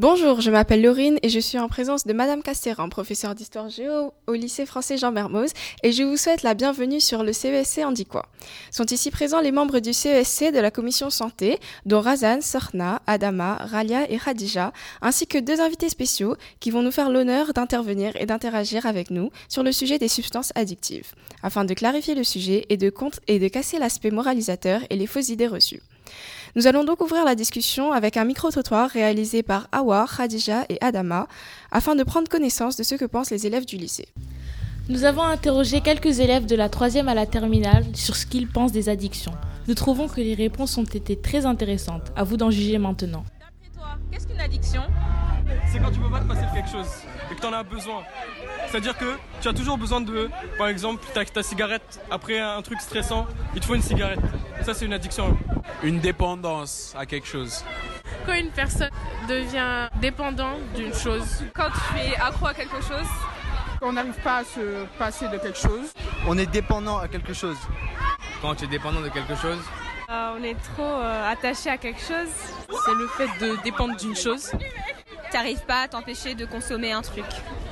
Bonjour, je m'appelle Laurine et je suis en présence de Madame Castéran, professeure d'histoire géo au lycée français Jean Mermoz, et je vous souhaite la bienvenue sur le CESC Andiquois. Sont ici présents les membres du CESC de la commission santé, dont Razan, Sorna, Adama, Ralia et Khadija, ainsi que deux invités spéciaux qui vont nous faire l'honneur d'intervenir et d'interagir avec nous sur le sujet des substances addictives, afin de clarifier le sujet et de casser l'aspect moralisateur et les fausses idées reçues. Nous allons donc ouvrir la discussion avec un micro-trottoir réalisé par Awa, Khadija et Adama afin de prendre connaissance de ce que pensent les élèves du lycée. Nous avons interrogé quelques élèves de la troisième à la terminale sur ce qu'ils pensent des addictions. Nous trouvons que les réponses ont été très intéressantes. À vous d'en juger maintenant. D'après toi, qu'est-ce qu'une addiction? C'est quand tu peux pas te passer de quelque chose que tu en as besoin. C'est-à-dire que tu as toujours besoin de, par exemple, ta, ta cigarette, après un truc stressant, il te faut une cigarette. Ça, c'est une addiction. Une dépendance à quelque chose. Quand une personne devient dépendante d'une chose. Quand tu es accro à quelque chose. On n'arrive pas à se passer de quelque chose. On est dépendant à quelque chose. Quand tu es dépendant de quelque chose. Euh, on est trop euh, attaché à quelque chose. C'est le fait de dépendre d'une chose. Tu n'arrives pas à t'empêcher de consommer un truc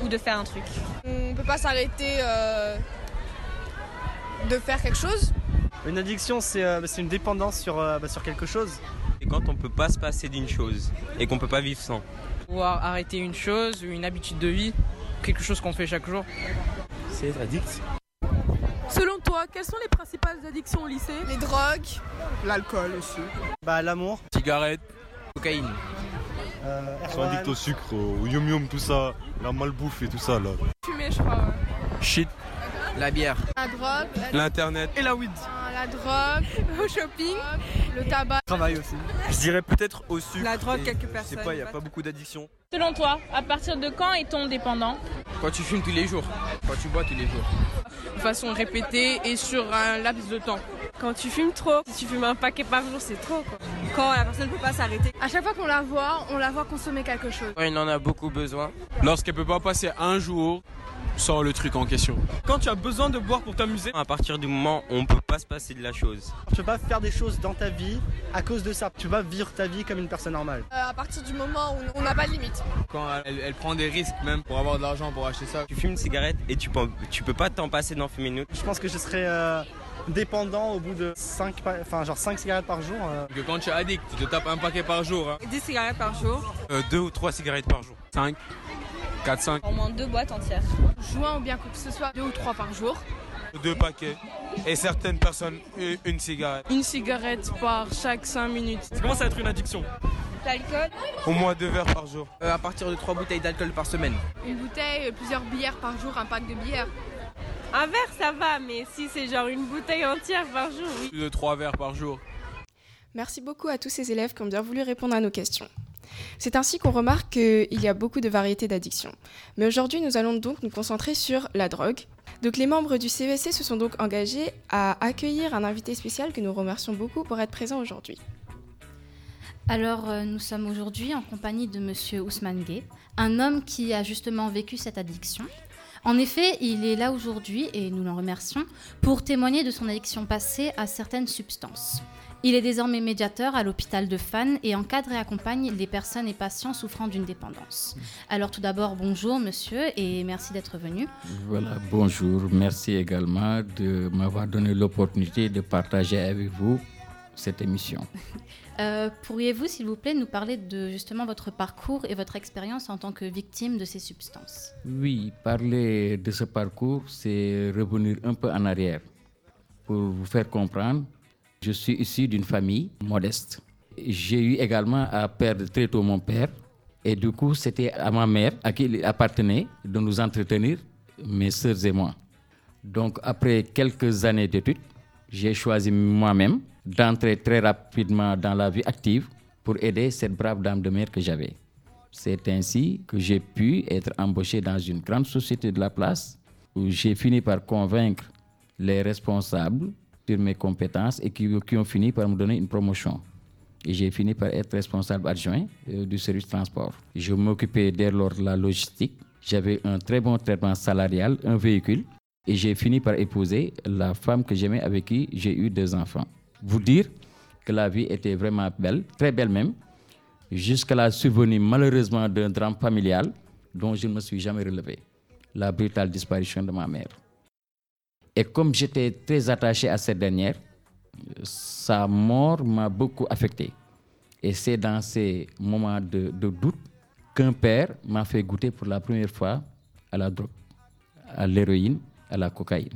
ou de faire un truc. On ne peut pas s'arrêter euh, de faire quelque chose. Une addiction, c'est euh, une dépendance sur, euh, bah, sur quelque chose. Et quand on peut pas se passer d'une chose et qu'on peut pas vivre sans. Ou arrêter une chose, une habitude de vie, quelque chose qu'on fait chaque jour. C'est être addict. Selon toi, quelles sont les principales addictions au lycée? Les drogues, l'alcool aussi. Bah l'amour, cigarette, cocaïne. Euh, Ils sont addicts au sucre, au yum yum, tout ça, la malbouffe et tout ça là. Fumer, je crois. Ouais. Shit. La bière. La drogue. L'internet. Et la weed. La drogue, le shopping, le tabac. Travail aussi. Je dirais peut-être au sucre. La drogue, quelques Je personnes. sais pas, il n'y a pas beaucoup d'addictions. Selon toi, à partir de quand est-on dépendant? Quand tu fumes tous les jours. Quand tu bois tous les jours. De façon répétée et sur un laps de temps. Quand tu fumes trop. Si tu fumes un paquet par jour, c'est trop. Quoi. Quand la personne ne peut pas s'arrêter. À chaque fois qu'on la voit, on la voit consommer quelque chose. Ouais, il en a beaucoup besoin. Lorsqu'elle peut pas passer un jour sans le truc en question. Quand tu as besoin de boire pour t'amuser. À partir du moment où on peut pas se passer de la chose. Tu peux pas faire des choses dans ta vie à cause de ça. Tu peux pas vivre ta vie comme une personne normale. Euh, à partir du moment où on n'a pas de limite. Quand elle, elle, prend des risques même pour avoir de l'argent pour acheter ça. Tu fumes une cigarette et tu peux, tu peux pas t'en passer d'en fumer une autre. Je pense que je serais euh, dépendant au bout de 5, enfin, genre 5 cigarettes par jour. Euh. Que quand tu es addict, tu te tapes un paquet par jour. Hein. 10 cigarettes par jour. Euh, deux ou trois cigarettes par jour. 5, 4, 5. Au moins deux boîtes entières. Joint ou bien quoi que ce soit, deux ou trois par jour. Deux paquets. Et certaines personnes, une cigarette. Une cigarette par chaque 5 minutes. Ça commence à être une addiction. L'alcool Au moins deux verres par jour. Euh, à partir de 3 bouteilles d'alcool par semaine. Une bouteille, plusieurs bières par jour, un pack de bières. Un verre, ça va, mais si c'est genre une bouteille entière par jour, oui. Plus de 3 verres par jour. Merci beaucoup à tous ces élèves qui ont bien voulu répondre à nos questions. C'est ainsi qu'on remarque qu'il y a beaucoup de variétés d'addictions. Mais aujourd'hui, nous allons donc nous concentrer sur la drogue. Donc les membres du CESC se sont donc engagés à accueillir un invité spécial que nous remercions beaucoup pour être présent aujourd'hui. Alors, euh, nous sommes aujourd'hui en compagnie de Monsieur Ousmane Gay, un homme qui a justement vécu cette addiction. En effet, il est là aujourd'hui, et nous l'en remercions, pour témoigner de son addiction passée à certaines substances. Il est désormais médiateur à l'hôpital de Fan et encadre et accompagne les personnes et patients souffrant d'une dépendance. Alors tout d'abord, bonjour monsieur et merci d'être venu. Voilà, bonjour. Merci également de m'avoir donné l'opportunité de partager avec vous cette émission. Euh, Pourriez-vous, s'il vous plaît, nous parler de justement votre parcours et votre expérience en tant que victime de ces substances? Oui, parler de ce parcours, c'est revenir un peu en arrière pour vous faire comprendre. Je suis issu d'une famille modeste. J'ai eu également à perdre très tôt mon père. Et du coup, c'était à ma mère, à qui il appartenait, de nous entretenir, mes sœurs et moi. Donc, après quelques années d'études, j'ai choisi moi-même d'entrer très rapidement dans la vie active pour aider cette brave dame de mer que j'avais. C'est ainsi que j'ai pu être embauché dans une grande société de la place où j'ai fini par convaincre les responsables sur mes compétences et qui, qui, ont fini par me donner une promotion. Et j'ai fini par être responsable adjoint euh, du service transport. Je m'occupais dès lors de la logistique. J'avais un très bon traitement salarial, un véhicule. Et j'ai fini par épouser la femme que j'aimais avec qui j'ai eu deux enfants. Vous dire que la vie était vraiment belle, très belle même. jusqu'à la survenue malheureusement d'un drame familial dont je ne me suis jamais relevé, la brutale disparition de ma mère. Et comme j'étais très attaché à cette dernière, sa mort m'a beaucoup affecté. Et c'est dans ces moments de, de doute qu'un père m'a fait goûter pour la première fois à la drogue, à l'héroïne, à la cocaïne.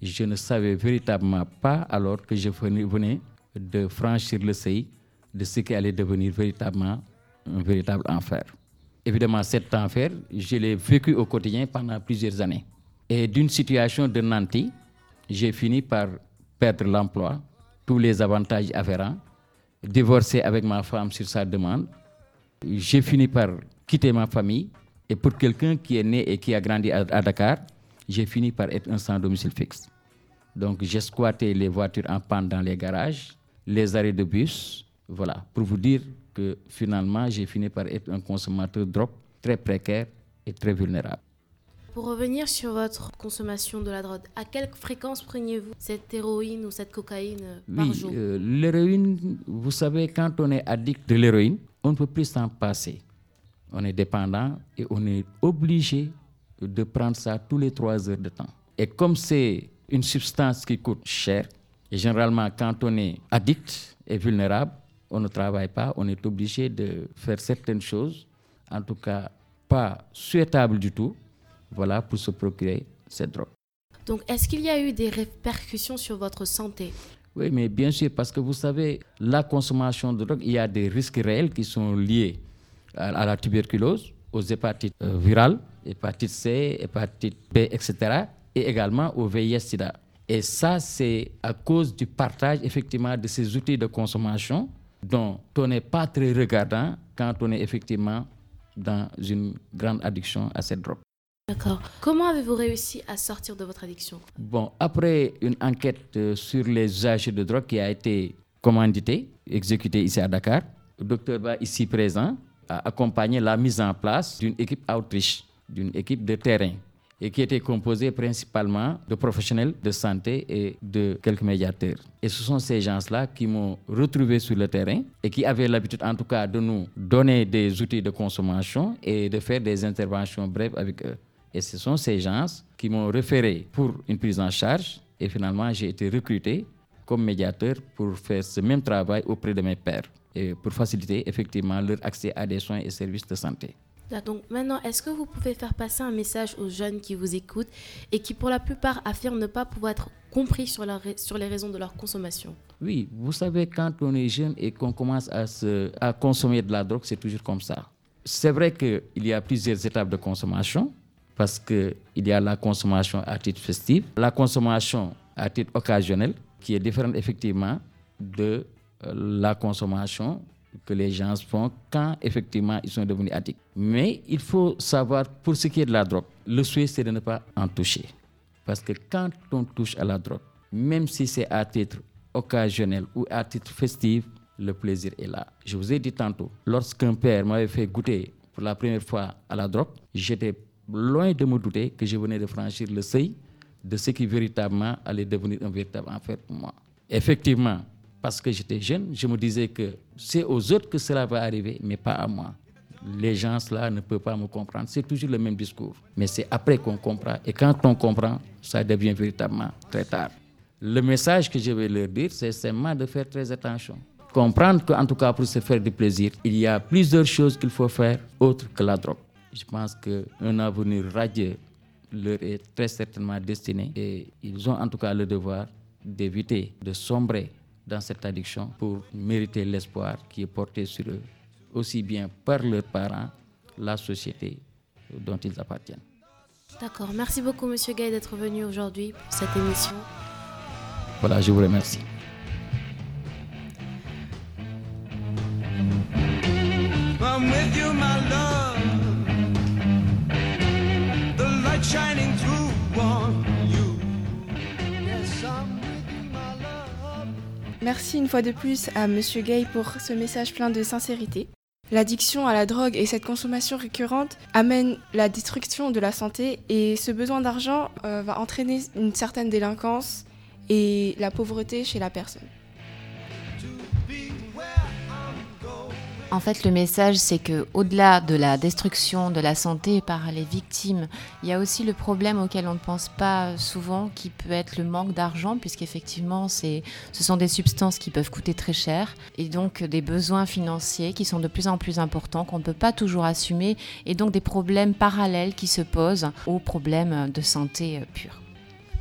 Je ne savais véritablement pas alors que je venais de franchir le seuil de ce qui allait devenir véritablement un véritable enfer. Évidemment, cet enfer, je l'ai vécu au quotidien pendant plusieurs années. Et d'une situation de nanti, j'ai fini par perdre l'emploi, tous les avantages afférents, divorcer avec ma femme sur sa demande. J'ai fini par quitter ma famille. Et pour quelqu'un qui est né et qui a grandi à, Dakar, j'ai fini par être un sans domicile fixe. Donc j'ai squatté les voitures en panne dans les garages, les arrêts de bus. Voilà, pour vous dire que finalement, j'ai fini par être un consommateur drogue très précaire et très vulnérable. Pour revenir sur votre consommation de la drogue, à quelle fréquence preniez-vous cette héroïne ou cette cocaïne par jour? euh, L'héroïne, vous savez, quand on est addict de l'héroïne, on ne peut plus s'en passer. On est dépendant et on est obligé de prendre ça tous les trois heures de temps. Et comme c'est une substance qui coûte cher, et généralement quand on est addict et vulnérable, on ne travaille pas, on est obligé de faire certaines choses, en tout cas pas souhaitables du tout, voilà, pour se procurer cette drogue. Donc, est-ce qu'il y a eu des répercussions sur votre santé? Oui, mais bien sûr, parce que vous savez, la consommation de drogue, il y a des risques réels qui sont liés à, la tuberculose, aux hépatites euh, virales, hépatite C, hépatite B, etc., et également au VIH-Sida. Et ça, c'est à cause du partage effectivement de ces outils de consommation dont on n'est pas très regardant quand on est effectivement dans une grande addiction à cette drogue. D'accord. Comment avez-vous réussi à sortir de votre addiction? Bon, après une enquête euh, sur les usages de drogue qui a été commanditée, exécutée ici à Dakar, le docteur Ba, ici présent, a accompagné la mise en place d'une équipe Autriche, d'une équipe de terrain et qui était composé principalement de professionnels de santé et de quelques médiateurs. Et ce sont ces gens-là qui m'ont retrouvé sur le terrain et qui avaient l'habitude en tout cas de nous donner des outils de consommation et de faire des interventions brèves avec eux. Et ce sont ces gens qui m'ont référé pour une prise en charge et finalement j'ai été recruté comme médiateur pour faire ce même travail auprès de mes pairs et pour faciliter effectivement leur accès à des soins et services de santé. Donc maintenant, est-ce que vous pouvez faire passer un message aux jeunes qui vous écoutent et qui pour la plupart affirment ne pas pouvoir être compris sur, les raisons de leur consommation? Oui, vous savez, quand on est jeune et qu'on commence à consommer de la drogue, c'est toujours comme ça. C'est vrai qu'il y a plusieurs étapes de consommation parce qu'il y a la consommation à titre festif, la consommation à titre occasionnel qui est différente effectivement de euh, la consommation que les gens font quand effectivement ils sont devenus addicts. Mais il faut savoir, pour ce qui est de la drogue, le souhait c'est de ne pas en toucher. Parce que quand on touche à la drogue, même si c'est à titre occasionnel ou à titre festif, le plaisir est là. Je vous ai dit tantôt, lorsqu'un père m'avait fait goûter pour la première fois à la drogue, j'étais loin de me douter que je venais de franchir le seuil de ce qui véritablement allait devenir un véritable enfer pour moi. Effectivement, parce que j'étais jeune, je me disais que c'est aux autres que cela va arriver, mais pas à moi. Les gens là ne peuvent pas me comprendre. C'est toujours le même discours. Mais c'est après qu'on comprend. Et quand on comprend, ça devient véritablement très tard. Le message que je vais leur dire, c'est seulement de faire très attention. Comprendre qu'en tout cas, pour se faire du plaisir, il y a plusieurs choses qu'il faut faire autres que la drogue. Je pense qu'un avenir radieux leur est très certainement destiné et ils ont en tout cas le devoir d'éviter de sombrer dans cette addiction pour mériter l'espoir qui est porté sur eux, aussi bien par leurs parents, la société dont ils appartiennent. D'accord. Merci beaucoup, Monsieur Gay, d'être venu aujourd'hui pour cette émission. Voilà, je vous remercie. Merci une fois de plus à Monsieur Gay pour ce message plein de sincérité. L'addiction à la drogue et cette consommation récurrente amènent la destruction de la santé et ce besoin d'argent euh, va entraîner une certaine délinquance et la pauvreté chez la personne. En fait, le message, c'est que au-delà de la destruction de la santé par les victimes, il y a aussi le problème auquel on ne pense pas souvent, qui peut être le manque d'argent, puisqu'effectivement, ce sont des substances qui peuvent coûter très cher, et donc des besoins financiers qui sont de plus en plus importants, qu'on ne peut pas toujours assumer, et donc des problèmes parallèles qui se posent aux problèmes de santé euh, pure.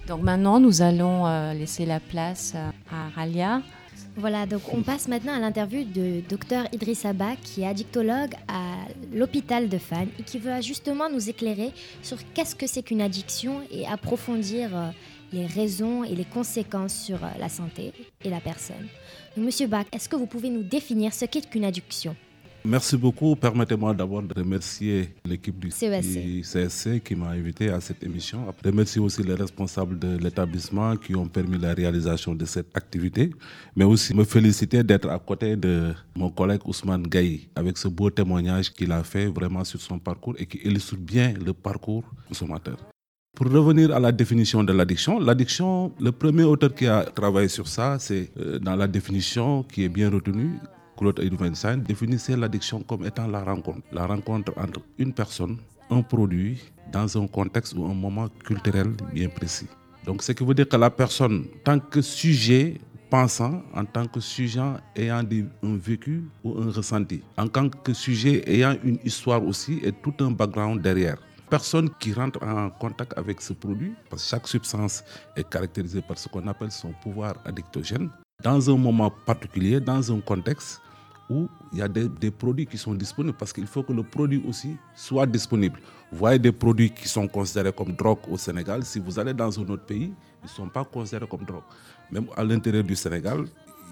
Donc maintenant, nous allons euh, laisser la place à Ralia. Voilà, donc on passe maintenant à l'interview de Dr Idriss Abba, qui est addictologue à l'hôpital de Fan et qui veut justement nous éclairer sur qu'est-ce que c'est qu'une addiction et approfondir euh, les raisons et les conséquences sur euh, la santé et la personne. Donc, Monsieur Bach, est-ce que vous pouvez nous définir ce qu'est qu'une addiction? Merci beaucoup. Permettez-moi d'abord de remercier l'équipe du. CSC qui m'a invité à cette émission. Remercier aussi les responsables de l'établissement qui ont permis la réalisation de cette activité, mais aussi me féliciter d'être à côté de mon collègue Ousmane Gaye avec ce beau témoignage qu'il a fait vraiment sur son parcours et qui illustre bien le parcours consommateur. Pour revenir à la définition de l'addiction, l'addiction, le premier auteur qui a travaillé sur ça, c'est euh, dans la définition qui est bien retenue, Claude Edwinstein définissait l'addiction comme étant la rencontre. La rencontre entre une personne, un produit, dans un contexte ou un moment culturel bien précis. Donc, ce qui veut dire que la personne, tant que sujet pensant, en tant que sujet ayant un vécu ou un ressenti, en tant que sujet ayant une histoire aussi et tout un background derrière. Personne qui rentre en contact avec ce produit, parce que chaque substance est caractérisée par ce qu'on appelle son pouvoir addictogène, dans un moment particulier, dans un contexte où il y a des, produits qui sont disponibles parce qu'il faut que le produit aussi soit disponible. Vous voyez des produits qui sont considérés comme drogue au Sénégal, si vous allez dans un autre pays, ils ne sont pas considérés comme drogue. Même à l'intérieur du Sénégal,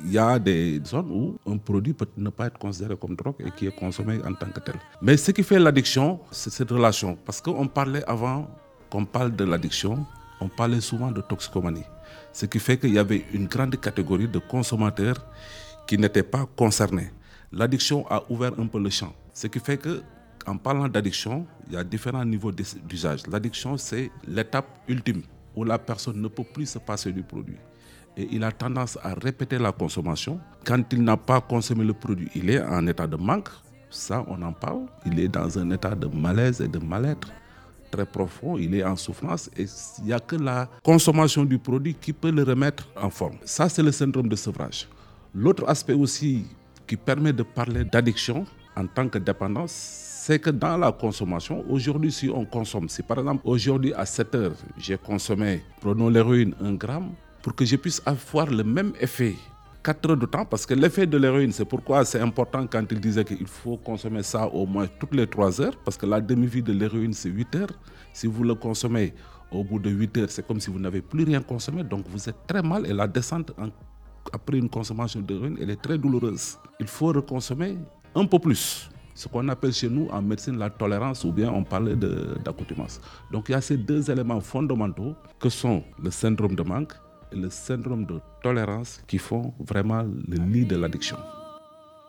il y a des zones où un produit peut ne pas être considéré comme drogue et qui est consommé en tant que tel. Mais ce qui fait l'addiction, c'est cette relation. Parce qu'on parlait avant qu'on parle de l'addiction, on parlait souvent de toxicomanie. Ce qui fait qu'il y avait une grande catégorie de consommateurs qui n'étaient pas concernés. L'addiction a ouvert un peu le champ. Ce qui fait que, en parlant d'addiction, il y a différents niveaux d'usage. L'addiction, c'est l'étape ultime où la personne ne peut plus se passer du produit. Et il a tendance à répéter la consommation. Quand il n'a pas consommé le produit, il est en état de manque. Ça, on en parle. Il est dans un état de malaise et de mal-être très profond, il est en souffrance et il n'y a que la consommation du produit qui peut le remettre en forme. Ça, c'est le syndrome de sevrage. L'autre aspect aussi qui permet de parler d'addiction en tant que dépendance, c'est que dans la consommation, aujourd'hui, si on consomme, si par exemple aujourd'hui à 7 heures, j'ai consommé, prenons l'héroïne, un gramme, pour que je puisse avoir le même effet 4 heures de temps, parce que l'effet de l'héroïne, c'est pourquoi c'est important quand il disait qu'il faut consommer ça au moins toutes les 3 heures, parce que la demi-vie de l'héroïne, c'est 8 heures. Si vous le consommez au bout de 8 heures, c'est comme si vous n'avez plus rien consommé, donc vous êtes très mal et la descente après une consommation d'héroïne, elle est très douloureuse. Il faut reconsommer un peu plus. Ce qu'on appelle chez nous en médecine la tolérance ou bien on parlait d'accoutumance. Donc il y a ces deux éléments fondamentaux que sont le syndrome de manque et le syndrome de tolérance qui font vraiment le lit de l'addiction.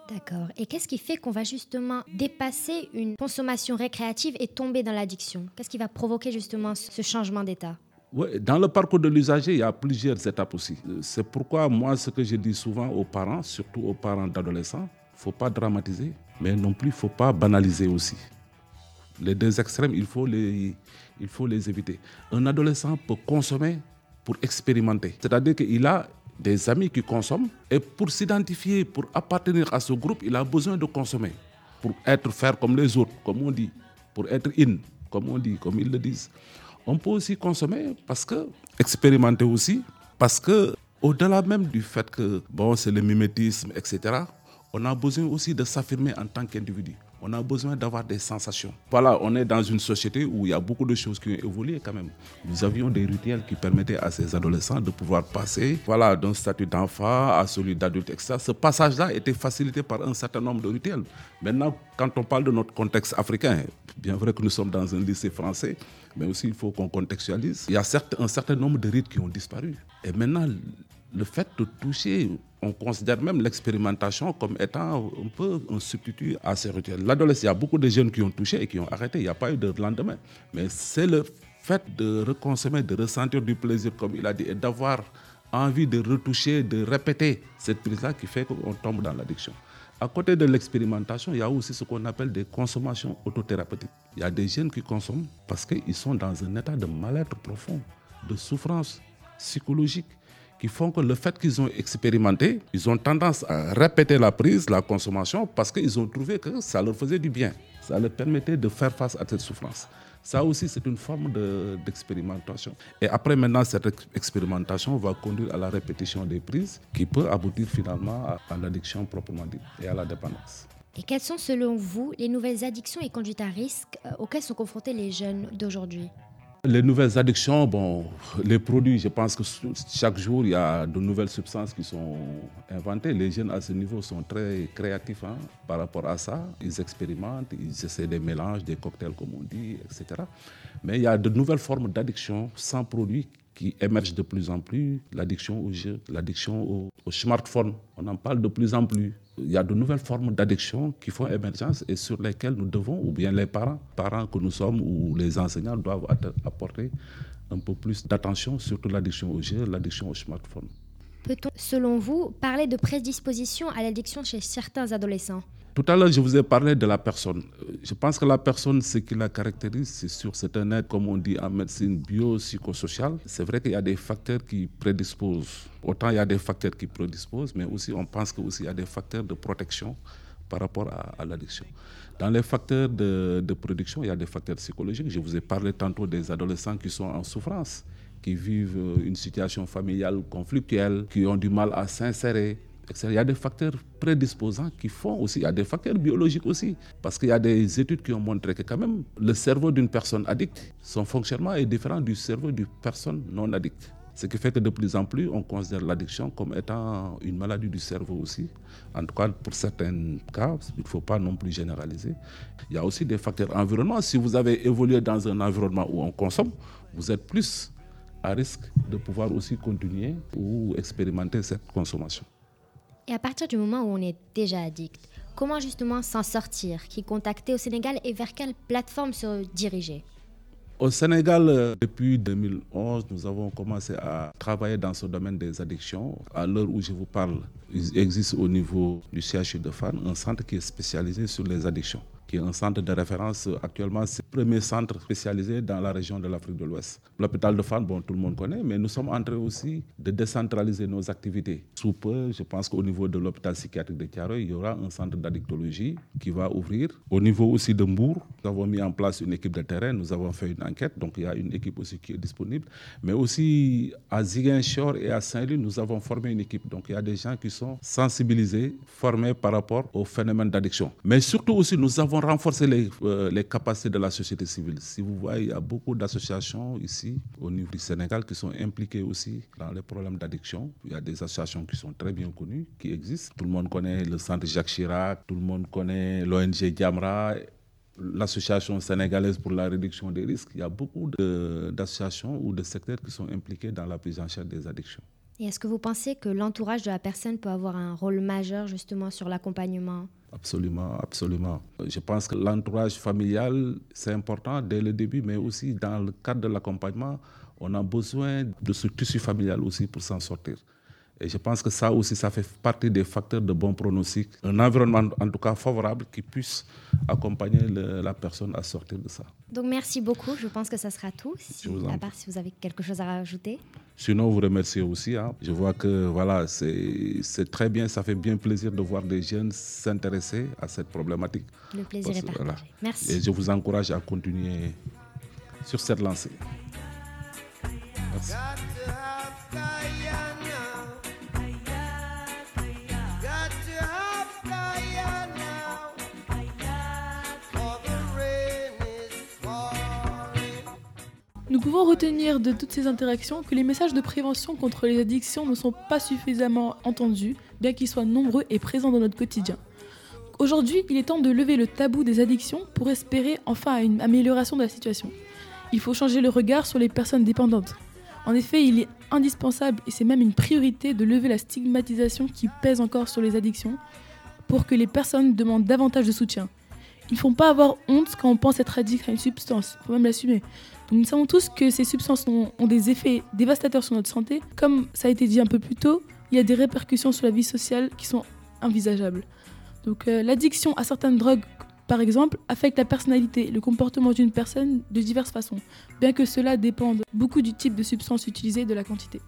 D'accord. Et qu'est-ce qui fait qu'on va justement dépasser une consommation récréative et tomber dans l'addiction? Qu'est-ce qui va provoquer justement ce changement d'état? Ouais, dans le parcours de l'usager, il y a plusieurs étapes aussi. C'est pourquoi moi, ce que je dis souvent aux parents, surtout aux parents d'adolescents, il ne faut pas dramatiser, mais non plus il ne faut pas banaliser aussi. Les deux extrêmes, il faut les, il faut les éviter. Un adolescent peut consommer pour expérimenter. C'est-à-dire qu'il a des amis qui consomment et pour s'identifier, pour appartenir à ce groupe, il a besoin de consommer. Pour être faire comme les autres, comme on dit, pour être in, comme on dit, comme ils le disent. On peut aussi consommer parce que, expérimenter aussi, parce que au-delà même du fait que bon, c'est le mimétisme, etc., on a besoin aussi de s'affirmer en tant qu'individu. On a besoin d'avoir des sensations. Voilà, on est dans une société où il y a beaucoup de choses qui ont évolué quand même. Nous avions des rituels qui permettaient à ces adolescents de pouvoir passer voilà, d'un statut d'enfant à celui d'adulte, etc. Ce passage-là était facilité par un certain nombre de rituels. Maintenant, quand on parle de notre contexte africain, bien vrai que nous sommes dans un lycée français, mais aussi il faut qu'on contextualise. Il y a un certain nombre de rites qui ont disparu. Et maintenant, le fait de toucher, on considère même l'expérimentation comme étant un peu un substitut à ces rituels. L'adolescence, il y a beaucoup de jeunes qui ont touché et qui ont arrêté, il n'y a pas eu de lendemain. Mais c'est le fait de reconsommer, de ressentir du plaisir, comme il a dit, et d'avoir envie de retoucher, de répéter cette prise-là qui fait qu'on tombe dans l'addiction. À côté de l'expérimentation, il y a aussi ce qu'on appelle des consommations autothérapeutiques. Il y a des jeunes qui consomment parce qu'ils sont dans un état de mal-être profond, de souffrance psychologique qui font que le fait qu'ils ont expérimenté, ils ont tendance à répéter la prise, la consommation, parce qu'ils ont trouvé que ça leur faisait du bien. Ça leur permettait de faire face à cette souffrance. Ça aussi, c'est une forme d'expérimentation. et après, maintenant, cette expérimentation va conduire à la répétition des prises qui peut aboutir finalement à, l'addiction proprement dite et à la dépendance. Et quelles sont, selon vous, les nouvelles addictions et conduites à risque euh, auxquelles sont confrontés les jeunes d'aujourd'hui? Les nouvelles addictions, bon, les produits, je pense que chaque jour, il y a de nouvelles substances qui sont inventées. Les jeunes à ce niveau sont très créatifs hein, par rapport à ça. Ils expérimentent, ils essaient des mélanges, des cocktails, comme on dit, etc. Mais il y a de nouvelles formes d'addiction sans produits qui émergent de plus en plus. L'addiction au jeu, l'addiction au, au smartphone, on en parle de plus en plus il y a de nouvelles formes d'addiction qui font émergence et sur lesquelles nous devons, ou bien les parents, parents que nous sommes ou les enseignants doivent apporter un peu plus d'attention, surtout l'addiction au jeu, l'addiction au smartphone. Peut-on, selon vous, parler de prédisposition à l'addiction chez certains adolescents? Tout à l'heure, je vous ai parlé de la personne. Je pense que la personne, ce qui la caractérise, c'est sûr, c'est un être, comme on dit en médecine biopsychosociale. C'est vrai qu'il y a des facteurs qui prédisposent. Autant il y a des facteurs qui prédisposent, mais aussi on pense qu'il y a des facteurs de protection par rapport à, l'addiction. Dans les facteurs de, de production, il y a des facteurs psychologiques. Je vous ai parlé tantôt des adolescents qui sont en souffrance, qui vivent une situation familiale conflictuelle, qui ont du mal à s'insérer il y a des facteurs prédisposants qui font aussi, il y a des facteurs biologiques aussi. Parce qu'il y a des études qui ont montré que quand même le cerveau d'une personne addicte, son fonctionnement est différent du cerveau d'une personne non addicte. Ce qui fait que de plus en plus, on considère l'addiction comme étant une maladie du cerveau aussi. En tout cas, pour certains cas, il ne faut pas non plus généraliser. Il y a aussi des facteurs environnementaux. Si vous avez évolué dans un environnement où on consomme, vous êtes plus à risque de pouvoir aussi continuer ou expérimenter cette consommation. Et à partir du moment où on est déjà addict, comment justement s'en sortir Qui contacter au Sénégal et vers quelle plateforme se diriger? Au Sénégal, euh, depuis 2011, nous avons commencé à travailler dans ce domaine des addictions. À l'heure où je vous parle, il existe au niveau du CHU de Fan un centre qui est spécialisé sur les addictions qui est un centre de référence actuellement. C'est le premier centre spécialisé dans la région de l'Afrique de l'Ouest. L'hôpital de Fan, bon, tout le monde connaît, mais nous sommes en train aussi de décentraliser nos activités. Sous peu, je pense qu'au niveau de l'hôpital psychiatrique de Tiaroy, il y aura un centre d'addictologie qui va ouvrir. Au niveau aussi de Mbour, nous avons mis en place une équipe de terrain, nous avons fait une enquête, donc il y a une équipe aussi qui est disponible. Mais aussi à Ziguinchor et à Saint-Louis, nous avons formé une équipe. Donc il y a des gens qui sont sensibilisés, formés par rapport au phénomène d'addiction. Mais surtout aussi, nous avons renforcer les, euh, les, capacités de la société civile. Si vous voyez, il y a beaucoup d'associations ici, au niveau du Sénégal, qui sont impliquées aussi dans les problèmes d'addiction. Il y a des associations qui sont très bien connues, qui existent. Tout le monde connaît le centre Jacques Chirac, tout le monde connaît l'ONG Diamra, l'Association sénégalaise pour la réduction des risques. Il y a beaucoup d'associations ou de secteurs qui sont impliqués dans la prise en charge des addictions. Et est-ce que vous pensez que l'entourage de la personne peut avoir un rôle majeur justement sur l'accompagnement? Absolument, absolument. Je pense que l'entourage familial, c'est important dès le début, mais aussi dans le cadre de l'accompagnement, on a besoin de ce tissu familial aussi pour s'en sortir. Et je pense que ça aussi, ça fait partie des facteurs de bon pronostic. Un environnement, en tout cas, favorable qui puisse accompagner la personne à sortir de ça. Donc, merci beaucoup. Je pense que ça sera tout. Si, à part si vous avez quelque chose à rajouter. Sinon, vous remercier aussi. Hein. Je vois que voilà, c'est très bien. Ça fait bien plaisir de voir des jeunes s'intéresser à cette problématique. Le plaisir est partagé. Merci. Et je vous encourage à continuer sur cette lancée. Merci. Pouvons retenir de toutes ces interactions que les messages de prévention contre les addictions ne sont pas suffisamment entendus, bien qu'ils soient nombreux et présents dans notre quotidien. Aujourd'hui, il est temps de lever le tabou des addictions pour espérer enfin une amélioration de la situation. Il faut changer le regard sur les personnes dépendantes. En effet, il est indispensable, et c'est même une priorité, de lever la stigmatisation qui pèse encore sur les addictions pour que les personnes demandent davantage de soutien. Ne font pas avoir honte quand on pense être addict à une substance, il faut même l'assumer. Nous savons tous que ces substances ont, des effets dévastateurs sur notre santé. Comme ça a été dit un peu plus tôt, il y a des répercussions sur la vie sociale qui sont envisageables. Donc euh, l'addiction à certaines drogues, par exemple, affecte la personnalité, le comportement d'une personne de diverses façons, bien que cela dépende beaucoup du type de substance utilisée et de la quantité.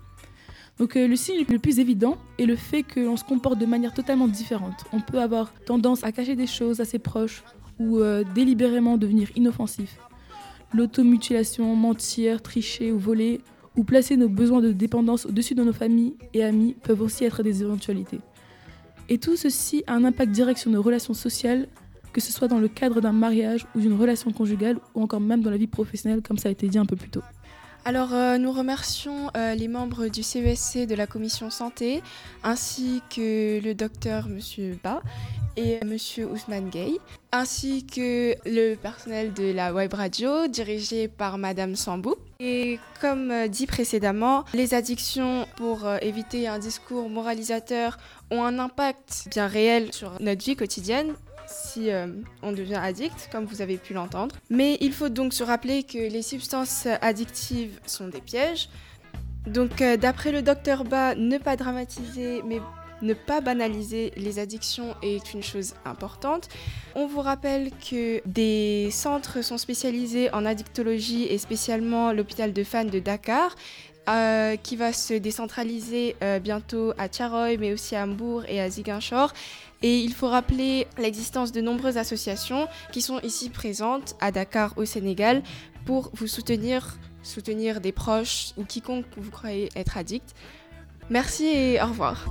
Donc euh, le signe le plus évident est le fait que l'on se comporte de manière totalement différente. On peut avoir tendance à cacher des choses à ses proches ou euh, délibérément devenir inoffensif. L'automutilation, mentir, tricher ou voler ou placer nos besoins de dépendance au-dessus de nos familles et amis peuvent aussi être des éventualités. Et tout ceci a un impact direct sur nos relations sociales, que ce soit dans le cadre d'un mariage ou d'une relation conjugale ou encore même dans la vie professionnelle comme ça a été dit un peu plus tôt. Alors, euh, nous remercions euh, les membres du CESC de la commission santé, ainsi que le docteur Monsieur Ba et Monsieur Ousmane Gay, ainsi que le personnel de la web radio dirigé par Madame Sambou. Et comme euh, dit précédemment, les addictions, pour éviter un discours moralisateur, ont un impact bien réel sur notre vie quotidienne si euh, on devient addict, comme vous avez pu l'entendre. Mais il faut donc se rappeler que les substances addictives sont des pièges. Donc euh, d'après le docteur Ba, ne pas dramatiser, mais ne pas banaliser les addictions est une chose importante. On vous rappelle que des centres sont spécialisés en addictologie et spécialement l'hôpital de Fan de Dakar. Euh, qui va se décentraliser bientôt à Tiaroy, mais aussi à Hambourg et à Ziguinchor. Et il faut rappeler l'existence de nombreuses associations qui sont ici présentes à Dakar au Sénégal pour vous soutenir, soutenir des proches ou quiconque vous croyez être addict. Merci et au revoir.